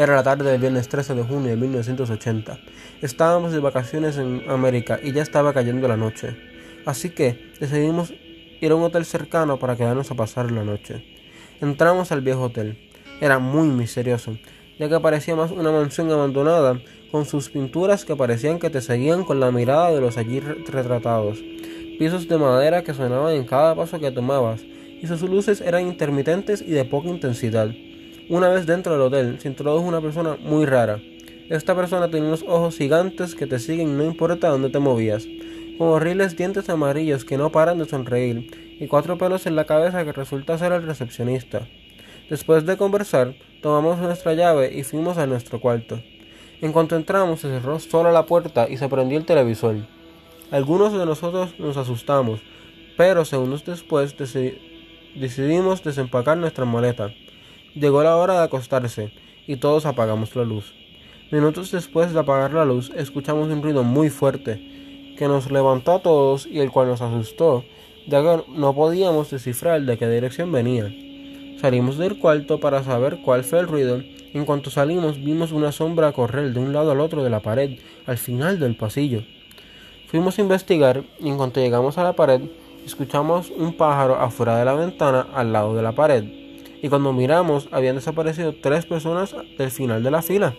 Era la tarde del viernes 13 de junio de 1980. Estábamos de vacaciones en América y ya estaba cayendo la noche. Así que decidimos ir a un hotel cercano para quedarnos a pasar la noche. Entramos al viejo hotel. Era muy misterioso, ya que parecía más una mansión abandonada, con sus pinturas que parecían que te seguían con la mirada de los allí retratados, pisos de madera que sonaban en cada paso que tomabas, y sus luces eran intermitentes y de poca intensidad. Una vez dentro del hotel se introdujo una persona muy rara. Esta persona tenía unos ojos gigantes que te siguen no importa dónde te movías, con horribles dientes amarillos que no paran de sonreír, y cuatro pelos en la cabeza que resulta ser el recepcionista. Después de conversar, tomamos nuestra llave y fuimos a nuestro cuarto. En cuanto entramos, se cerró sola la puerta y se prendió el televisor. Algunos de nosotros nos asustamos, pero segundos después decidimos desempacar nuestra maleta. Llegó la hora de acostarse y todos apagamos la luz. Minutos después de apagar la luz, escuchamos un ruido muy fuerte que nos levantó a todos y el cual nos asustó, ya que no podíamos descifrar de qué dirección venía. Salimos del cuarto para saber cuál fue el ruido. En cuanto salimos, vimos una sombra correr de un lado al otro de la pared, al final del pasillo. Fuimos a investigar y en cuanto llegamos a la pared, escuchamos un pájaro afuera de la ventana al lado de la pared. Y cuando miramos, habían desaparecido tres personas del final de la fila.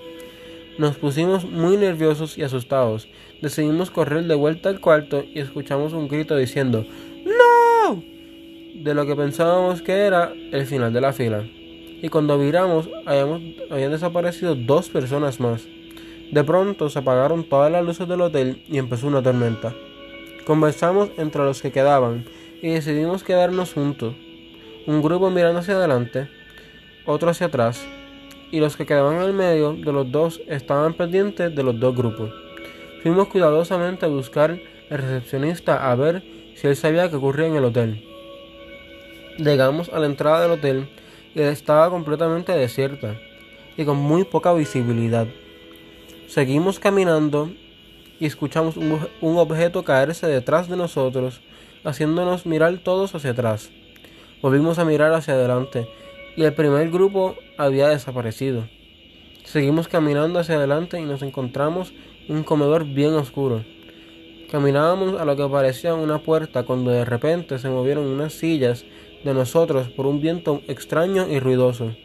Nos pusimos muy nerviosos y asustados. Decidimos correr de vuelta al cuarto y escuchamos un grito diciendo ¡No! de lo que pensábamos que era el final de la fila. Y cuando viramos, habían desaparecido dos personas más. De pronto se apagaron todas las luces del hotel y empezó una tormenta. Conversamos entre los que quedaban y decidimos quedarnos juntos. Un grupo mirando hacia adelante, otro hacia atrás, y los que quedaban en el medio de los dos estaban pendientes de los dos grupos. Fuimos cuidadosamente a buscar al recepcionista a ver si él sabía qué ocurría en el hotel. Llegamos a la entrada del hotel y estaba completamente desierta y con muy poca visibilidad. Seguimos caminando y escuchamos un, un, objeto caerse detrás de nosotros, haciéndonos mirar todos hacia atrás. Volvimos a mirar hacia adelante y el primer grupo había desaparecido. Seguimos caminando hacia adelante y nos encontramos en un comedor bien oscuro. Caminábamos a lo que parecía una puerta cuando de repente se movieron unas sillas de nosotros por un viento extraño y ruidoso.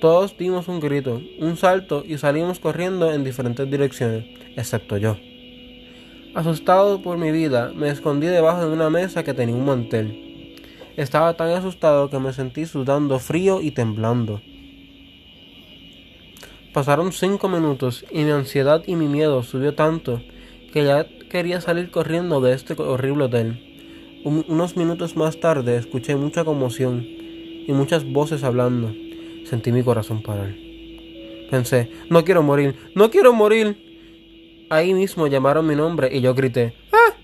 Todos dimos un grito, un salto y salimos corriendo en diferentes direcciones, excepto yo. Asustado por mi vida, me escondí debajo de una mesa que tenía un mantel. Estaba tan asustado que me sentí sudando frío y temblando. Pasaron cinco minutos y mi ansiedad y mi miedo subió tanto que ya quería salir corriendo de este horrible hotel unos minutos más tarde escuché mucha conmoción y muchas voces hablando. Sentí mi corazón parar. Pensé, no quiero morir, no quiero morir. Ahí mismo llamaron mi nombre y yo grité, ¡ah!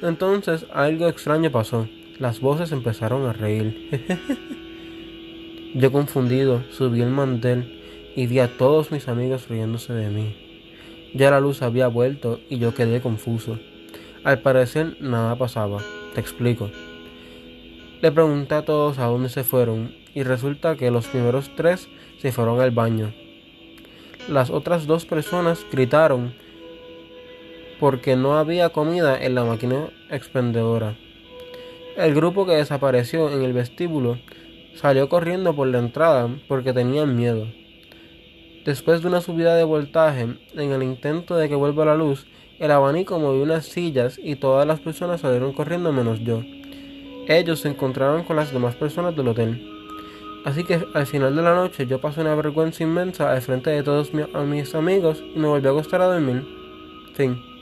Entonces algo extraño pasó. Las voces empezaron a reír. yo confundido subí el mantel y vi a todos mis amigos riéndose de mí. Ya la luz había vuelto y yo quedé confuso. Al parecer nada pasaba. Te explico. Le pregunté a todos a dónde se fueron y resulta que los primeros tres se fueron al baño. Las otras dos personas gritaron porque no había comida en la máquina expendedora. El grupo que desapareció en el vestíbulo salió corriendo por la entrada porque tenían miedo. Después de una subida de voltaje, en el intento de que vuelva la luz, el abanico movió unas sillas y todas las personas salieron corriendo menos yo. Ellos se encontraron con las demás personas del hotel. Así que al final de la noche yo pasé una vergüenza inmensa al frente de todos mis amigos y me volví a acostar a dormir. Fin.